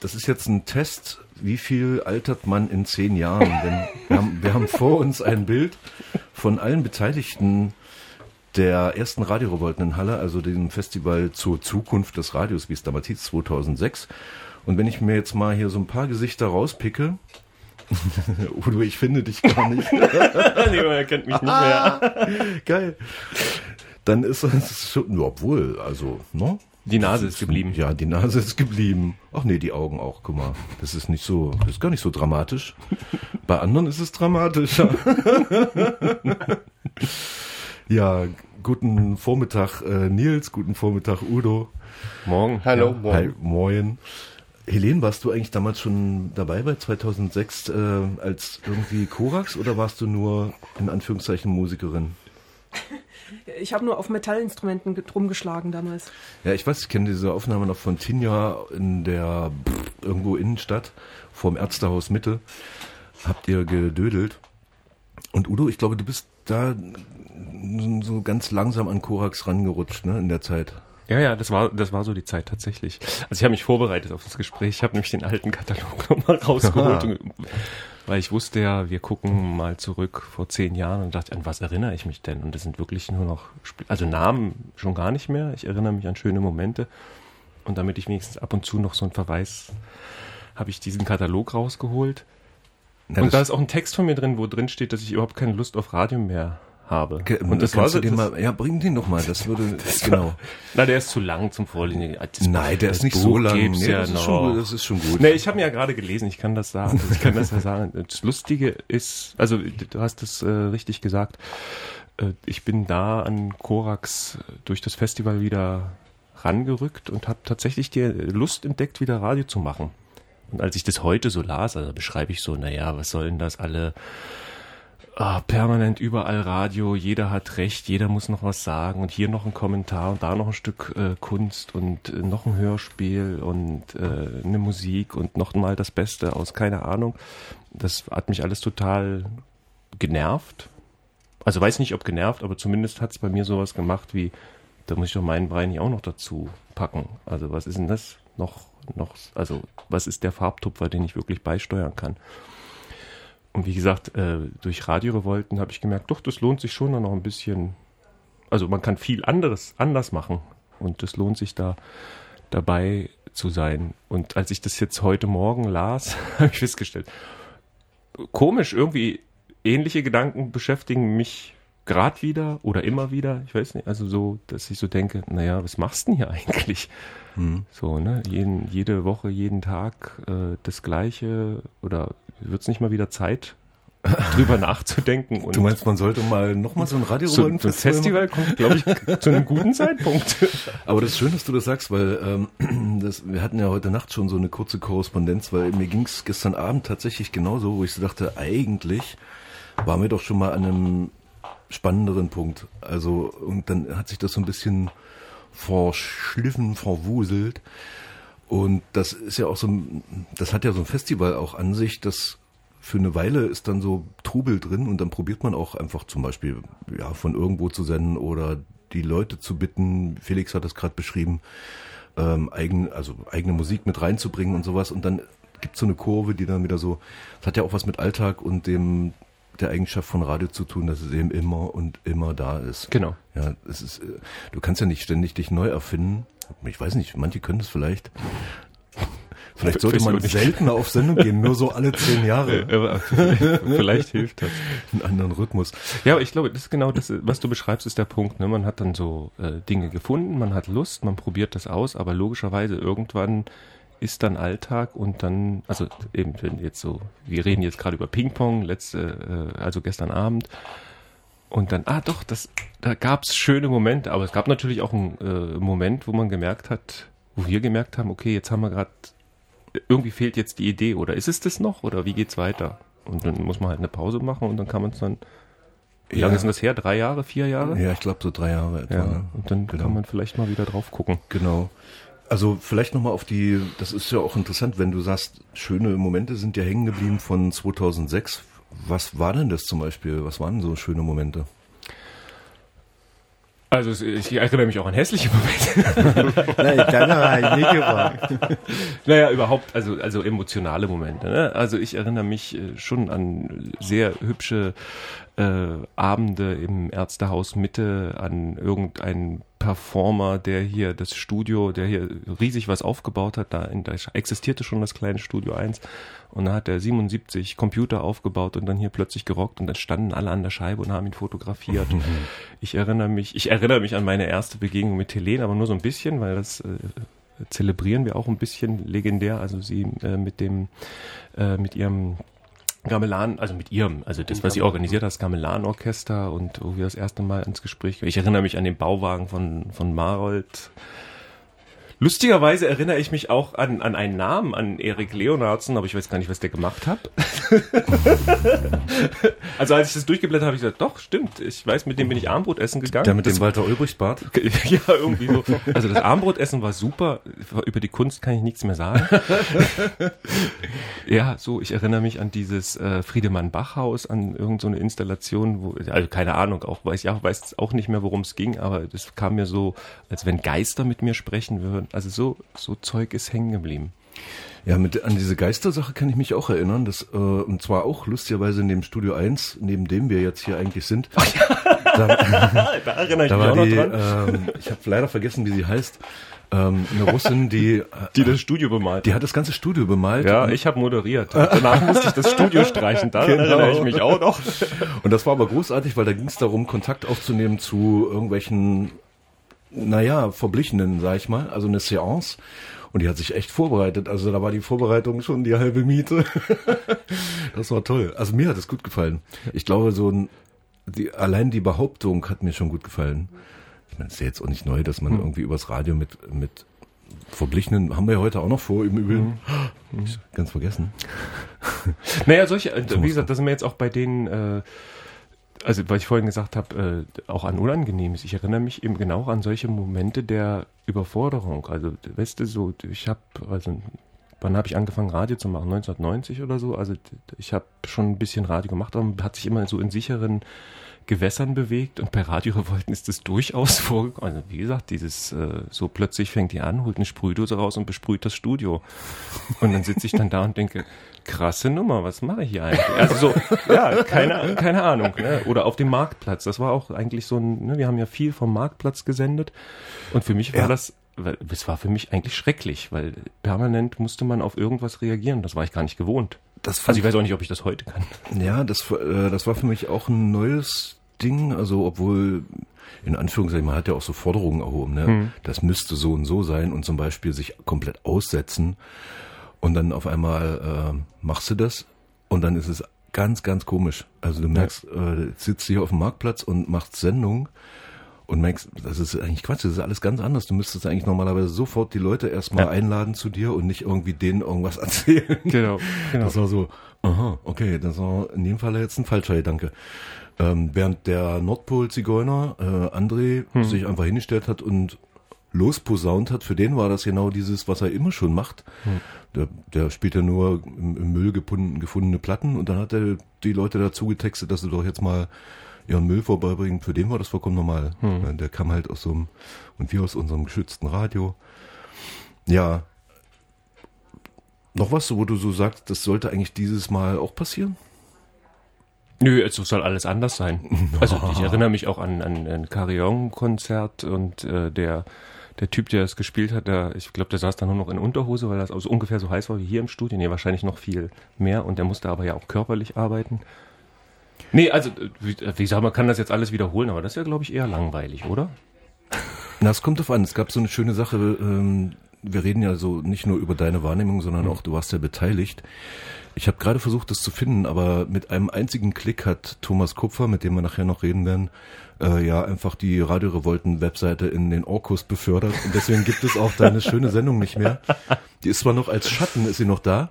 das ist jetzt ein Test, wie viel altert man in zehn Jahren? Denn wir haben, wir haben vor uns ein Bild von allen Beteiligten der ersten Radiorevolten in Halle, also dem Festival zur Zukunft des Radios, wie es damals hieß, 2006. Und wenn ich mir jetzt mal hier so ein paar Gesichter rauspicke, Udo, ich finde dich gar nicht. nee, er kennt mich nicht mehr. Geil. Dann ist es schon, obwohl, also, ne? Die Nase ist geblieben. Ja, die Nase ist geblieben. Ach nee, die Augen auch, guck mal. Das ist nicht so, das ist gar nicht so dramatisch. Bei anderen ist es dramatischer. ja, guten Vormittag äh, Nils, guten Vormittag Udo. Morgen. Hallo, Ja, morgen. Hi, moin. Helene, warst du eigentlich damals schon dabei bei 2006 äh, als irgendwie Korax oder warst du nur in Anführungszeichen Musikerin? Ich habe nur auf Metallinstrumenten ge- rumgeschlagen damals. Ja, ich weiß, ich kenne diese Aufnahme noch von Tinja in der pff, irgendwo Innenstadt vorm Ärztehaus Mitte. Habt ihr gedödelt? Und Udo, ich glaube, du bist da so ganz langsam an Korax rangerutscht, ne, in der Zeit. Ja, ja, das war, das war so die Zeit tatsächlich. Also ich habe mich vorbereitet auf das Gespräch. Ich habe nämlich den alten Katalog nochmal rausgeholt, und, weil ich wusste ja, wir gucken mal zurück vor zehn Jahren und dachte, an was erinnere ich mich denn? Und das sind wirklich nur noch, Sp- also Namen schon gar nicht mehr. Ich erinnere mich an schöne Momente. Und damit ich wenigstens ab und zu noch so einen Verweis, habe ich diesen Katalog rausgeholt. Ja, und da ist auch ein Text von mir drin, wo drin steht, dass ich überhaupt keine Lust auf Radio mehr habe. Ge- und das kannst war du so, das, mal, ja, bring den doch mal, das würde, genau. na, der ist zu lang zum Vorlesen. Das- Nein, der das ist nicht Buch so lang. Nee, ja das, ist schon, das ist schon gut. Nee, ich habe mir ja gerade gelesen, ich kann das sagen. Ich kann das ja sagen. Das Lustige ist, also du hast es äh, richtig gesagt, äh, ich bin da an Korax durch das Festival wieder rangerückt und habe tatsächlich die Lust entdeckt, wieder Radio zu machen. Und als ich das heute so las, also beschreibe ich so, naja, was soll denn das alle ah, permanent überall Radio, jeder hat recht, jeder muss noch was sagen und hier noch ein Kommentar und da noch ein Stück äh, Kunst und äh, noch ein Hörspiel und äh, eine Musik und noch mal das Beste aus, keine Ahnung. Das hat mich alles total genervt. Also weiß nicht, ob genervt, aber zumindest hat es bei mir sowas gemacht wie, da muss ich doch meinen Brei nicht auch noch dazu packen. Also was ist denn das noch, noch, also was ist der Farbtupfer, den ich wirklich beisteuern kann? Und wie gesagt, äh, durch Radiorevolten habe ich gemerkt, doch, das lohnt sich schon noch ein bisschen. Also man kann viel anderes anders machen und es lohnt sich da dabei zu sein. Und als ich das jetzt heute Morgen las, habe ich festgestellt, komisch, irgendwie ähnliche Gedanken beschäftigen mich gerade wieder oder immer wieder. Ich weiß nicht, also so, dass ich so denke, naja, was machst du denn hier eigentlich? So, ne? Jeden, jede Woche, jeden Tag äh, das Gleiche oder wird es nicht mal wieder Zeit, drüber nachzudenken? Und Du meinst, man sollte mal nochmal so ein Radio so ein Festival kommt, glaube ich, zu einem guten Zeitpunkt. Aber das ist schön, dass du das sagst, weil ähm, das, wir hatten ja heute Nacht schon so eine kurze Korrespondenz, weil mir ging es gestern Abend tatsächlich genauso, wo ich so dachte, eigentlich waren wir doch schon mal an einem spannenderen Punkt. Also, und dann hat sich das so ein bisschen verschliffen, verwuselt. Und das ist ja auch so, ein- das hat ja so ein Festival auch an sich, das für eine Weile ist dann so Trubel drin und dann probiert man auch einfach zum Beispiel ja von irgendwo zu senden oder die Leute zu bitten. Felix hat das gerade beschrieben, ähm, eigen, also eigene Musik mit reinzubringen und sowas. Und dann gibt so eine Kurve, die dann wieder so, das hat ja auch was mit Alltag und dem der Eigenschaft von Radio zu tun, dass es eben immer und immer da ist. Genau. Ja, es ist, äh, du kannst ja nicht ständig dich neu erfinden. Ich weiß nicht, manche können das vielleicht. Vielleicht sollte man seltener auf Sendung gehen, nur so alle zehn Jahre. Vielleicht hilft das. Einen anderen Rhythmus. Ja, aber ich glaube, das ist genau das, was du beschreibst, ist der Punkt. Ne? Man hat dann so äh, Dinge gefunden, man hat Lust, man probiert das aus, aber logischerweise irgendwann ist dann Alltag und dann, also eben wenn jetzt so, wir reden jetzt gerade über Ping-Pong, letzte, äh, also gestern Abend. Und dann, ah doch, das, da gab es schöne Momente, aber es gab natürlich auch einen äh, Moment, wo man gemerkt hat, wo wir gemerkt haben, okay, jetzt haben wir gerade, irgendwie fehlt jetzt die Idee, oder ist es das noch, oder wie geht's weiter? Und dann muss man halt eine Pause machen und dann kann man es dann wie Ja. lange ist denn das her? Drei Jahre, vier Jahre? Ja, ich glaube so drei Jahre etwa. Ja, Ne? und dann Genau. kann man vielleicht mal wieder drauf gucken. Genau. Also vielleicht nochmal auf die, das ist ja auch interessant, wenn du sagst, schöne Momente sind ja hängen geblieben von 2006. Was war denn das zum Beispiel? Was waren so schöne Momente? Also ich erinnere mich auch an hässliche Momente. Nein, dann habe ich nicht gefragt. naja, überhaupt, also, also emotionale Momente. Ne? Also ich erinnere mich äh, schon an sehr hübsche äh, Abende im Ärztehaus Mitte, an irgendeinen Performer, der hier das Studio, der hier riesig was aufgebaut hat, da, in, da existierte schon das kleine Studio 1 und da hat er 77 Computer aufgebaut und dann hier plötzlich gerockt. Und dann standen alle an der Scheibe und haben ihn fotografiert. ich erinnere mich, ich erinnere mich an meine erste Begegnung mit Helene, aber nur so ein bisschen, weil das äh, zelebrieren wir auch ein bisschen legendär, also sie äh, mit dem, äh, mit ihrem Gamelan, also mit ihrem, also das, was sie organisiert hat, das Gamelan-Orchester und wo wir das erste Mal ins Gespräch, ich erinnere mich an den Bauwagen von, von Marold, Lustigerweise erinnere ich mich auch an, an einen Namen, an Erik Leonardsen, aber ich weiß gar nicht, was der gemacht hat. also als ich das durchgeblättert habe, habe ich gesagt, doch, stimmt, ich weiß, mit dem bin ich Armbrot essen gegangen. Der mit das, dem Walter Ulbricht-Bart? ja, irgendwie so. Also das Armbrotessen war super, über die Kunst kann ich nichts mehr sagen. ja, so, ich erinnere mich an dieses äh, Friedemann-Bach-Haus, an irgendeine so Installation, wo, also keine Ahnung, auch weiß ich auch, weiß auch nicht mehr, worum es ging, aber das kam mir so, als wenn Geister mit mir sprechen würden. Also so, so Zeug ist hängen geblieben. Ja, mit, an diese Geistersache kann ich mich auch erinnern. Das, äh, und zwar auch lustigerweise in dem Studio 1, neben dem wir jetzt hier eigentlich sind. Ach ja. Da, da erinnere ich da mich auch die, noch dran. Ähm, ich habe leider vergessen, wie sie heißt. Ähm, eine Russin, die äh, die das Studio bemalt. Die hat das ganze Studio bemalt. Ja, ich habe moderiert. Danach musste ich das Studio streichen. Da genau. erinnere ich mich auch noch. Und das war aber großartig, weil da ging es darum, Kontakt aufzunehmen zu irgendwelchen naja, verblichenen, sag ich mal, also eine Seance. Und die hat sich echt vorbereitet. Also da war die Vorbereitung schon die halbe Miete. das war toll. Also mir hat es gut gefallen. Ich glaube, so ein, die, allein die Behauptung hat mir schon gut gefallen. Ich meine, es ist ja jetzt auch nicht neu, dass man hm. irgendwie übers Radio mit, mit Verblichenen, haben wir ja heute auch noch vor, im Übrigen. Hm. Ganz vergessen. Naja, solche, wie gesagt, das sind wir jetzt auch bei den, äh, also weil ich vorhin gesagt habe, äh, auch an Unangenehmes. Ich erinnere mich eben genau an solche Momente der Überforderung. Also, weißt du, so, ich habe, also, wann habe ich angefangen, Radio zu machen? 1990 oder so. Also, ich habe schon ein bisschen Radio gemacht, aber hat sich immer so in sicheren Gewässern bewegt und bei Radiorevolten ist es durchaus vorgekommen. Also wie gesagt, dieses äh, so plötzlich fängt die an, holt eine Sprühdose raus und besprüht das Studio. Und dann sitze ich dann da und denke, krasse Nummer, was mache ich hier eigentlich? Also so, ja, keine, keine Ahnung. Ne? Oder auf dem Marktplatz. Das war auch eigentlich so ein, ne, wir haben ja viel vom Marktplatz gesendet. Und für mich war ja. das, es war für mich eigentlich schrecklich, weil permanent musste man auf irgendwas reagieren. Das war ich gar nicht gewohnt. also ich weiß auch nicht, ob ich das heute kann. Ja, das, äh, das war für mich auch ein neues Ding. Also obwohl in Anführungszeichen, man hat ja auch so Forderungen erhoben, ne? Hm. Das müsste so und so sein und zum Beispiel sich komplett aussetzen. Und dann auf einmal äh, machst du das und dann ist es ganz, ganz komisch. Also du merkst, ja. äh, sitzt hier auf dem Marktplatz und machst Sendung und merkst, das ist eigentlich Quatsch, das ist alles ganz anders. Du müsstest eigentlich normalerweise sofort die Leute erstmal ja. einladen zu dir und nicht irgendwie denen irgendwas erzählen. Genau, genau. Das war so, aha, okay, das war in dem Fall jetzt ein falscher Gedanke. Ähm, während der Nordpol-Zigeuner, äh, André, hm. sich einfach hingestellt hat und losposaunt hat, für den war das genau dieses, was er immer schon macht. Hm. Der, der spielt ja nur im, im Müll gefunden, gefundene Platten und dann hat er die Leute dazu getextet, dass sie doch jetzt mal ihren Müll vorbeibringen. Für den war das vollkommen normal. Hm. Der kam halt aus so einem, und wir aus unserem geschützten Radio. Ja. Noch was, wo du so sagst, das sollte eigentlich dieses Mal auch passieren? Nö, es soll alles anders sein. Also ich erinnere mich auch an, an ein Carillon-Konzert und äh, der der Typ, der es gespielt hat, der, ich glaube, der saß dann nur noch in Unterhose, weil das also ungefähr so heiß war wie hier im Studio. Nee, wahrscheinlich noch viel mehr. Und der musste aber ja auch körperlich arbeiten. Nee, also, wie, wie gesagt, man kann das jetzt alles wiederholen, aber das ist ja, glaube ich, eher langweilig, oder? Na, es kommt drauf an. Es gab so eine schöne Sache, ähm, wir reden ja so nicht nur über deine Wahrnehmung, sondern mhm. auch du warst ja beteiligt. Ich habe gerade versucht, das zu finden, aber mit einem einzigen Klick hat Thomas Kupfer, mit dem wir nachher noch reden werden, äh, ja einfach die Radio Revolten Webseite in den Orkus befördert und deswegen gibt es auch deine schöne Sendung nicht mehr. Die ist zwar noch als Schatten, ist sie noch da,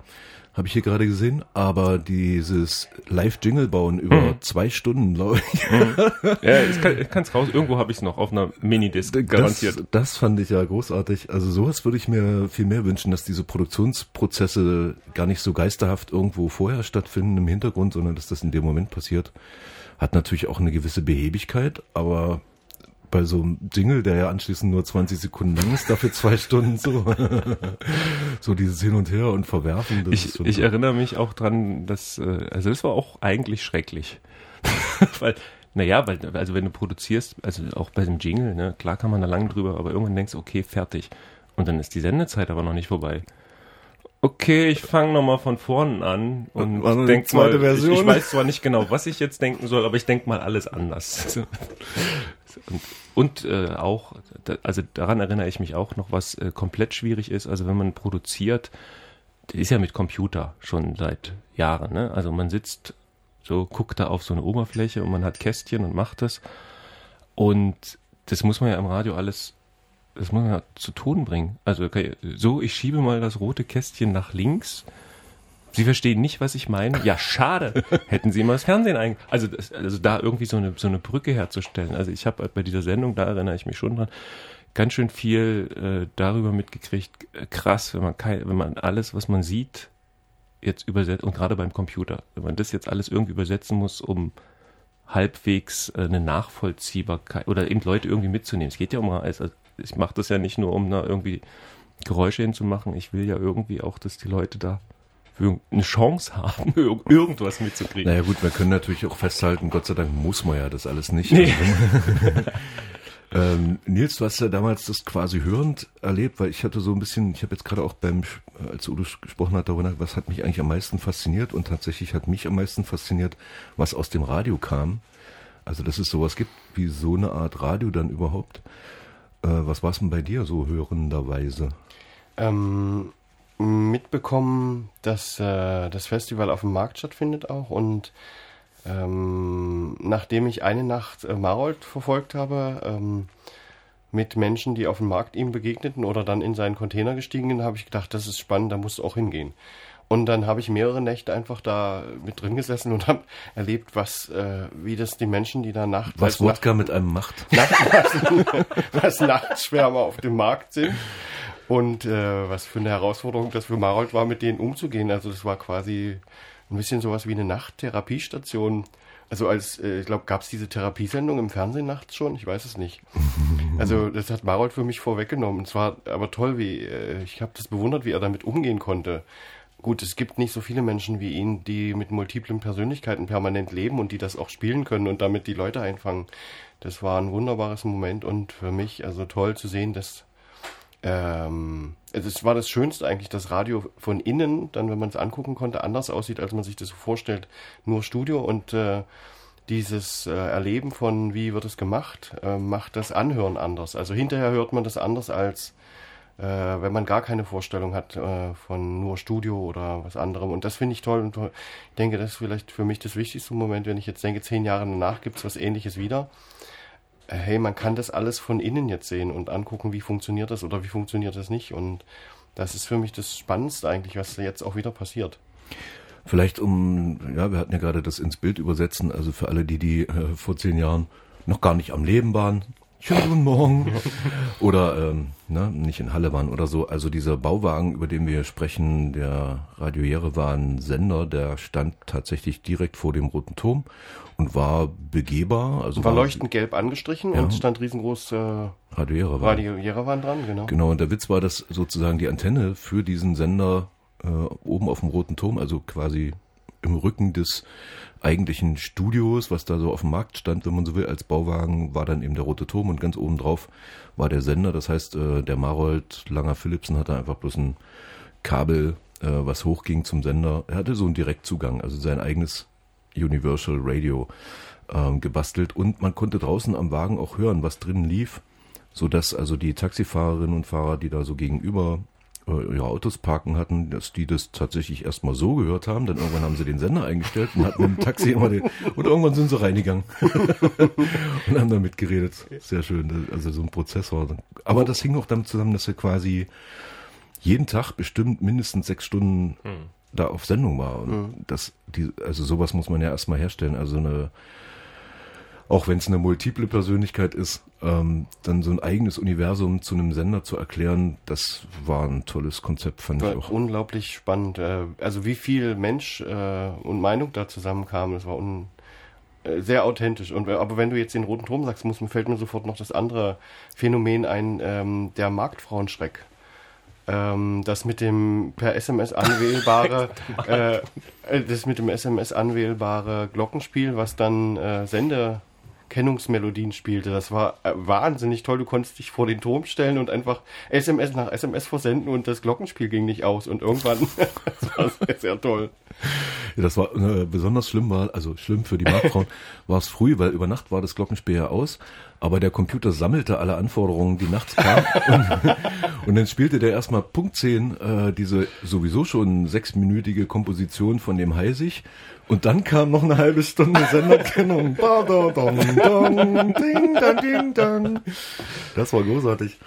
habe ich hier gerade gesehen, aber dieses Live-Jingle bauen über mhm. zwei Stunden, glaube ich. Mhm. Ja, ich kann es raus. Irgendwo habe ich es noch auf einer Minidisc garantiert. Das, das fand ich ja großartig. Also sowas würde ich mir viel mehr wünschen, dass diese Produktionsprozesse gar nicht so geisterhaft irgendwo vorher stattfinden im Hintergrund, sondern dass das in dem Moment passiert. Hat natürlich auch eine gewisse Behebigkeit, aber bei so einem Jingle, der ja anschließend nur 20 Sekunden lang ist, dafür zwei Stunden so. so dieses Hin und Her und Verwerfen. das Ich, ich so. erinnere mich auch dran, dass, äh, also es war auch eigentlich schrecklich. weil, naja, weil, also wenn du produzierst, also auch bei dem Jingle, ne, klar kann man da lang drüber, aber irgendwann denkst du, okay, fertig. Und dann ist die Sendezeit aber noch nicht vorbei. Okay, ich fange nochmal von vorne an und die denk mal, ich, ich weiß zwar nicht genau, was ich jetzt denken soll, aber ich denke mal alles anders. Und, und äh, auch, da, also daran erinnere ich mich auch noch, was äh, komplett schwierig ist. Also wenn man produziert, ist ja mit Computer schon seit Jahren. Ne? Also man sitzt so, guckt da auf so eine Oberfläche und man hat Kästchen und macht das. Und das muss man ja im Radio alles, das muss man ja zu Ton bringen. Also okay, so, ich schiebe mal das rote Kästchen nach links. Sie verstehen nicht, was ich meine? Ja, schade. Hätten Sie mal das Fernsehen ein... Also, also da irgendwie so eine, so eine Brücke herzustellen. Also ich habe bei dieser Sendung, da erinnere ich mich schon dran, ganz schön viel äh, darüber mitgekriegt. Äh, Krass, wenn man, kein, wenn man alles, was man sieht, jetzt übersetzt, und gerade beim Computer, wenn man das jetzt alles irgendwie übersetzen muss, um halbwegs äh, eine Nachvollziehbarkeit oder eben Leute irgendwie mitzunehmen. Es geht ja um, also ich mache das ja nicht nur, um da irgendwie Geräusche hinzumachen. Ich will ja irgendwie auch, dass die Leute da eine Chance haben, irg- irgendwas mitzukriegen. Naja gut, wir können natürlich auch festhalten, Gott sei Dank muss man ja das alles nicht. Nee. ähm, Nils, du hast ja damals das quasi hörend erlebt, weil ich hatte so ein bisschen, ich habe jetzt gerade auch beim, als Udo gesprochen hat, darüber, nachgedacht, was hat mich eigentlich am meisten fasziniert und tatsächlich hat mich am meisten fasziniert, was aus dem Radio kam. Also dass es sowas gibt wie so eine Art Radio dann überhaupt. Äh, was war es denn bei dir so hörenderweise? ähm, mitbekommen, dass äh, das Festival auf dem Markt stattfindet auch und ähm, nachdem ich eine Nacht äh, Marold verfolgt habe, ähm, mit Menschen, die auf dem Markt ihm begegneten oder dann in seinen Container gestiegen sind, habe ich gedacht, das ist spannend, da musst du auch hingehen. Und dann habe ich mehrere Nächte einfach da mit drin gesessen und habe erlebt, was, äh, wie das die Menschen, die da nachts, Was Wodka mit einem macht? Nacht, was, was Nachtschwärmer auf dem Markt sind. Und äh, was für eine Herausforderung das für Marold war, mit denen umzugehen. Also das war quasi ein bisschen sowas wie eine Nachttherapiestation. Also als, äh, ich glaube, gab es diese Therapiesendung im Fernsehen nachts schon? Ich weiß es nicht. Also das hat Marold für mich vorweggenommen. Es war aber toll, wie äh, ich habe das bewundert, wie er damit umgehen konnte. Gut, es gibt nicht so viele Menschen wie ihn, die mit multiplen Persönlichkeiten permanent leben und die das auch spielen können und damit die Leute einfangen. Das war ein wunderbares Moment und für mich also toll zu sehen, dass ähm, also es war das Schönste eigentlich, dass Radio von innen, dann wenn man es angucken konnte, anders aussieht, als man sich das so vorstellt, nur Studio und äh, dieses äh, Erleben von wie wird es gemacht, äh, macht das Anhören anders. Also hinterher hört man das anders als äh, wenn man gar keine Vorstellung hat äh, von nur Studio oder was anderem. Und das finde ich toll und toll. ich denke, das ist vielleicht für mich das wichtigste Moment, wenn ich jetzt denke, zehn Jahre danach gibt es was ähnliches wieder. Hey, man kann das alles von innen jetzt sehen und angucken, wie funktioniert das oder wie funktioniert das nicht. Und das ist für mich das Spannendste eigentlich, was jetzt auch wieder passiert. Vielleicht um, ja, wir hatten ja gerade das ins Bild übersetzen, also für alle die, die äh, vor zehn Jahren noch gar nicht am Leben waren. Schönen guten Morgen. Oder ähm, ne, nicht in Halle waren oder so. Also dieser Bauwagen, über den wir sprechen, der Radio Jerewan Sender, der stand tatsächlich direkt vor dem Roten Turm und war begehbar. Also War leuchtend gelb angestrichen Ja. und stand riesengroß äh, Radio Jerewan. Radio Jerewan dran, genau. Genau, und der Witz war, dass sozusagen die Antenne für diesen Sender äh, oben auf dem Roten Turm, also quasi im Rücken des eigentlichen Studios, was da so auf dem Markt stand, wenn man so will, als Bauwagen, war dann eben der Rote Turm und ganz oben drauf war der Sender. Das heißt, äh, der Marold Langer Philipsen hatte einfach bloß ein Kabel, äh, was hochging zum Sender. Er hatte so einen Direktzugang, also sein eigenes Universal Radio ähm, gebastelt und man konnte draußen am Wagen auch hören, was drinnen lief, so dass also die Taxifahrerinnen und Fahrer, die da so gegenüber äh, ihre Autos parken hatten, dass die das tatsächlich erstmal so gehört haben, dann irgendwann haben sie den Sender eingestellt und hatten im Taxi immer den, und irgendwann sind sie reingegangen und haben da mitgeredet. Sehr schön, also so ein Prozessor. Aber das hing auch damit zusammen, dass er quasi jeden Tag bestimmt mindestens sechs Stunden da auf Sendung war. Und das, die, also sowas muss man ja erstmal herstellen. Also eine, auch wenn es eine multiple Persönlichkeit ist, ähm, dann so ein eigenes Universum zu einem Sender zu erklären, das war ein tolles Konzept, fand ich War auch. unglaublich spannend. Äh, Also wie viel Mensch äh, und Meinung da zusammenkamen, das war un äh, sehr authentisch. Und, aber wenn du jetzt den Roten Turm sagst, muss, mir fällt mir sofort noch das andere Phänomen ein, ähm, der Marktfrauenschreck. Ähm, das mit dem per SMS anwählbare, äh, äh, das mit dem SMS anwählbare Glockenspiel, was dann äh, Sende Kennungsmelodien spielte. Das war äh, wahnsinnig toll. Du konntest dich vor den Turm stellen und einfach SMS nach SMS versenden und das Glockenspiel ging nicht aus. Und irgendwann, das war sehr, sehr toll. Ja, das war äh, besonders schlimm, war, also schlimm für die Marktfrauen, war es früh, weil über Nacht war das Glockenspiel ja aus, aber der Computer sammelte alle Anforderungen, die nachts kamen. und, und dann spielte der erstmal Punkt 10 äh, diese sowieso schon sechsminütige Komposition von dem Heisig und dann kam noch eine halbe Stunde Senderkennung. Ba, da, dong, dong, ding, dang, ding, dang. Das war großartig.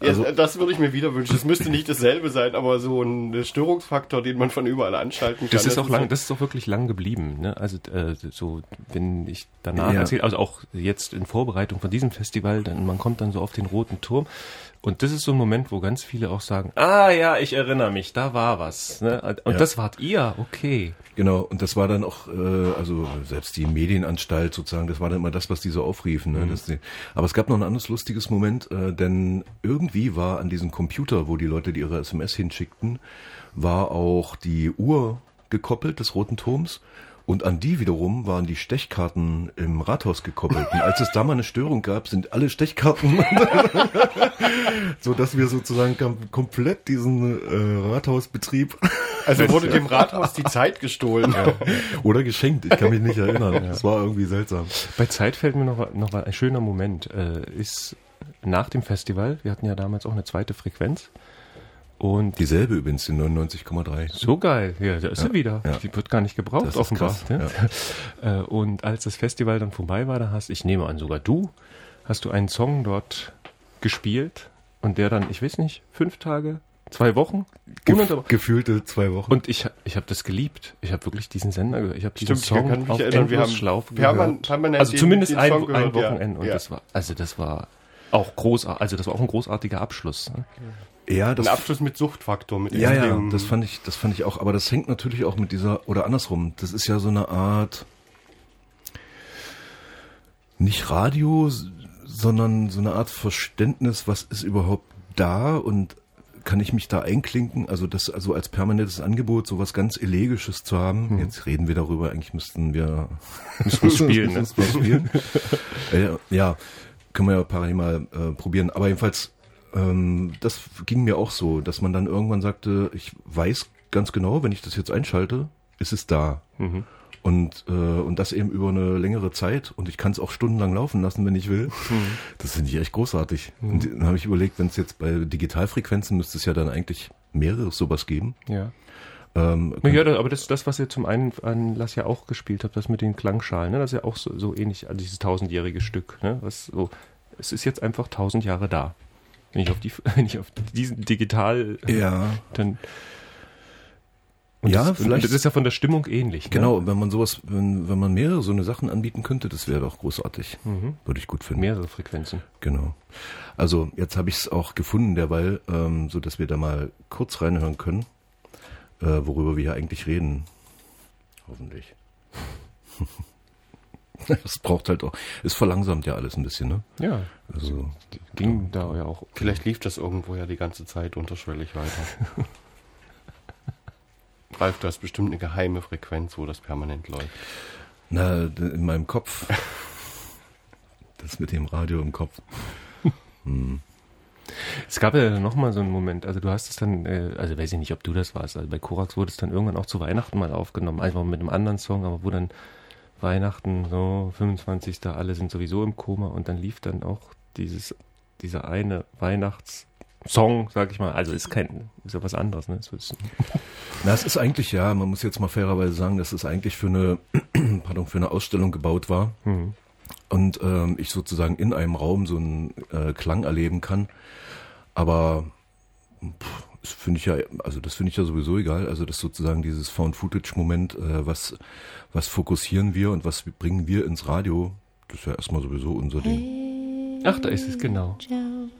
Also, ja, das würde ich mir wieder wünschen. Es müsste nicht dasselbe sein, aber so ein Störungsfaktor, den man von überall anschalten kann. Das ist auch lang, so das ist auch wirklich lang geblieben. Ne? Also äh, so, wenn ich danach ja. erzähle, also auch jetzt in Vorbereitung von diesem Festival, dann man kommt dann so auf den roten Turm und das ist so ein Moment, wo ganz viele auch sagen, ah ja, ich erinnere mich, da war was. Ne? Und ja. das wart ihr, okay. Genau, und das war dann auch, äh, also selbst die Medienanstalt sozusagen, das war dann immer das, was die so aufriefen. Ne? Mhm. Die, aber es gab noch ein anderes lustiges Moment, äh, denn irgendwie war an diesem Computer, wo die Leute die ihre SMS hinschickten, war auch die Uhr gekoppelt des Roten Turms. Und an die wiederum waren die Stechkarten im Rathaus gekoppelt. Und als es da mal eine Störung gab, sind alle Stechkarten, so dass wir sozusagen komplett diesen äh, Rathausbetrieb. Also wurde dem Rathaus die Zeit gestohlen. Ja. Oder geschenkt, ich kann mich nicht erinnern. Ja. Das war irgendwie seltsam. Bei Zeit fällt mir noch, noch ein schöner Moment. Äh, ist nach dem Festival, wir hatten ja damals auch eine zweite Frequenz, und Dieselbe übrigens, die 99,3. So geil, ja, da ist ja, sie wieder. Ja. Die wird gar nicht gebraucht, das offenbar. Krass, ja. Äh, und als das Festival dann vorbei war, da hast, ich nehme an, sogar du, hast du einen Song dort gespielt und der dann, ich weiß nicht, fünf Tage, zwei Wochen? Gef gefühlte zwei Wochen. Und ich, ich habe das geliebt. Ich habe wirklich diesen Sender gehört. Ich habe diesen Stimmt, Song ich auf erinnern, wir haben permanent, permanent also zumindest den ein, ein Wochenende. Und das war, also das war auch großartig, also das war auch ein großartiger Abschluss. Ne? Ja, das, ein Abschluss mit Suchtfaktor. Mit ja, ja, das fand ich, das fand ich auch. Aber das hängt natürlich auch mit dieser oder andersrum. Das ist ja so eine Art nicht Radio, sondern so eine Art Verständnis, was ist überhaupt da und kann ich mich da einklinken? Also das, also als permanentes Angebot, so was ganz Elegisches zu haben. Hm. Jetzt reden wir darüber. Eigentlich müssten wir müssen spielen. ne? spielen. äh, ja, können wir ja parallel mal äh, probieren. Aber jedenfalls ähm, das ging mir auch so, dass man dann irgendwann sagte, ich weiß ganz genau, wenn ich das jetzt einschalte, ist es da. Mhm. Und, äh, und das eben über eine längere Zeit. Und ich kann es auch stundenlang laufen lassen, wenn ich will. Mhm. Das finde ich echt großartig. Mhm. Und dann habe ich überlegt, wenn es jetzt bei Digitalfrequenzen müsste es ja dann eigentlich mehrere sowas geben. Ja. Ähm, ja, aber das ist das, was ihr zum einen an Lass ja auch gespielt habt, das mit den Klangschalen, ne? das ist ja auch so, so ähnlich, also dieses tausendjährige Stück, ne? Was so, es ist jetzt einfach tausend Jahre da. Wenn ich auf, die, wenn ich auf diesen digital, ja. dann. Und ja, das, vielleicht. Das ist ja von der Stimmung ähnlich. Ne? Genau, ne? wenn man sowas, wenn, wenn man mehrere so eine Sachen anbieten könnte, das wäre doch großartig. Mhm. Würde ich gut finden. Mehrere Frequenzen. Genau. Also jetzt habe ich es auch gefunden derweil, ähm, so dass wir da mal kurz reinhören können, äh, worüber wir hier eigentlich reden. Hoffentlich. Es braucht halt auch, es verlangsamt ja alles ein bisschen, ne? Ja. Also ging da ja auch. Vielleicht lief das irgendwo ja die ganze Zeit unterschwellig weiter. Ralf, du hast bestimmt eine geheime Frequenz, wo das permanent läuft. Na, in meinem Kopf. Das mit dem Radio im Kopf. Hm. Es gab ja noch mal so einen Moment, also du hast es dann, äh, also weiß ich nicht, ob du das warst, also bei Korax wurde es dann irgendwann auch zu Weihnachten mal aufgenommen, einfach mit einem anderen Song, aber wo dann Weihnachten, so 25. alle sind sowieso im Koma und dann lief dann auch dieses, dieser eine Weihnachtssong, sag ich mal. Also ist kein, ist ja was anderes, ne? Ist Na, es ist eigentlich, ja, man muss jetzt mal fairerweise sagen, dass es eigentlich für eine, pardon, für eine Ausstellung gebaut war. Mhm. Und ähm, ich sozusagen in einem Raum so einen äh, Klang erleben kann. Aber pff, das finde ich ja, also das finde ich ja sowieso egal. Also das sozusagen dieses Found-Footage-Moment, äh, was, was fokussieren wir und was bringen wir ins Radio, das ist ja erstmal sowieso unser Ding. Ach, da ist es genau. Joe,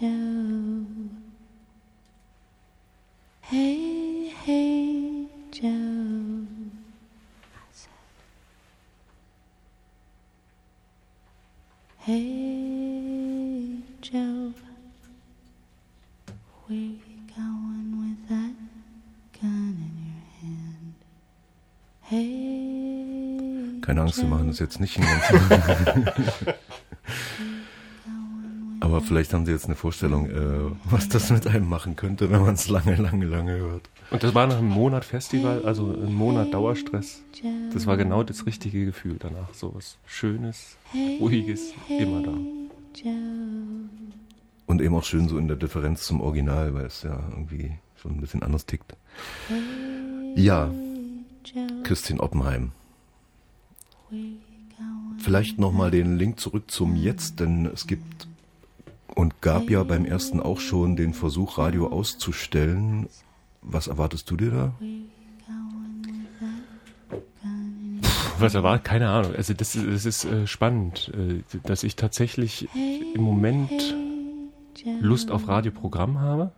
Joe. Hey, hey, Joe. I said, Hey, Joe. Where you going with that gun in your hand? Hey. Keine Angst, wir machen das jetzt nicht. Aber vielleicht haben Sie jetzt eine Vorstellung, äh, was das mit einem machen könnte, wenn man es lange, lange, lange hört. Und das war nach einem Monat Festival, also ein Monat Dauerstress. Das war genau das richtige Gefühl danach. So was Schönes, Ruhiges, immer da. Und eben auch schön so in der Differenz zum Original, weil es ja irgendwie schon ein bisschen anders tickt. Ja. Christine Oppenheim. Vielleicht nochmal den Link zurück zum Jetzt, denn es gibt und gab ja beim ersten auch schon den Versuch, Radio auszustellen. Was erwartest du dir da? Was erwartet? Keine Ahnung. Also das, ist- das ist äh, spannend, äh, dass ich tatsächlich im Moment Lust auf Radioprogramm habe.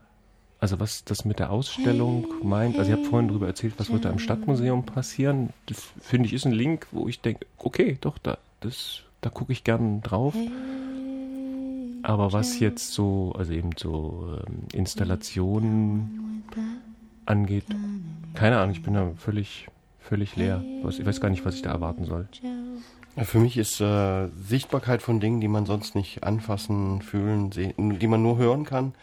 Also was das mit der Ausstellung meint. Also ich habe vorhin darüber erzählt, was wird da im Stadtmuseum passieren. Das finde ich ist ein Link, wo ich denke, okay, doch, da, da gucke ich gern drauf. Aber was jetzt so, also eben so ähm, Installationen angeht, keine Ahnung, ich bin da völlig, völlig leer. Ich weiß gar nicht, was ich da erwarten soll. Für mich ist äh, Sichtbarkeit von Dingen, die man sonst nicht anfassen, fühlen, sehen, die man nur hören kann,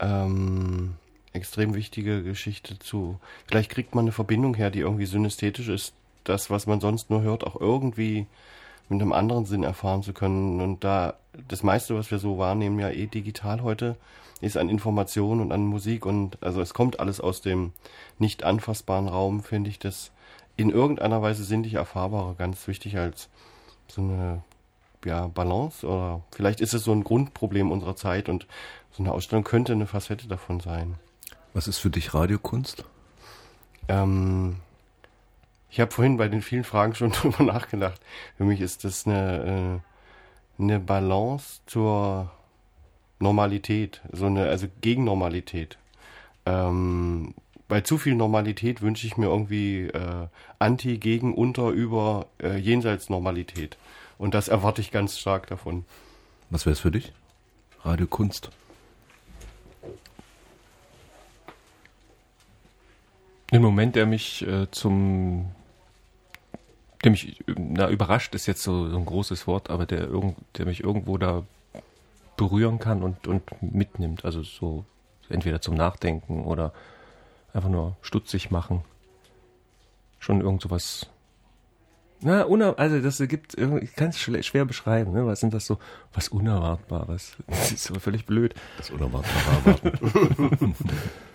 ähm, extrem wichtige Geschichte zu. Vielleicht kriegt man eine Verbindung her, die irgendwie synästhetisch ist, das, was man sonst nur hört, auch irgendwie mit einem anderen Sinn erfahren zu können. Und da das meiste, was wir so wahrnehmen, ja eh digital heute, ist an Information und an Musik und also es kommt alles aus dem nicht anfassbaren Raum, finde ich das in irgendeiner Weise sinnlich erfahrbarer ganz wichtig als so eine ja, Balance oder vielleicht ist es so ein Grundproblem unserer Zeit und so eine Ausstellung könnte eine Facette davon sein. Was ist für dich Radiokunst? Ähm, ich habe vorhin bei den vielen Fragen schon drüber nachgedacht. Für mich ist das eine, äh, eine Balance zur Normalität, so eine, also Gegennormalität. Ähm, bei zu viel Normalität wünsche ich mir irgendwie äh, Anti, Gegen, Unter, Über, äh, Jenseits Normalität. Und das erwarte ich ganz stark davon. Was wäre es für dich? Radiokunst. Ein Moment, der mich äh, zum, der mich, na, überrascht ist jetzt so, so ein großes Wort, aber der, irgend, der mich irgendwo da berühren kann und, und mitnimmt. Also so entweder zum Nachdenken oder einfach nur stutzig machen. Schon irgend sowas. Na, uner also das gibt, ich kann es schwer beschreiben, ne? Was sind das so, was Unerwartbares? Das ist so völlig blöd. Das Unerwartbare erwarten.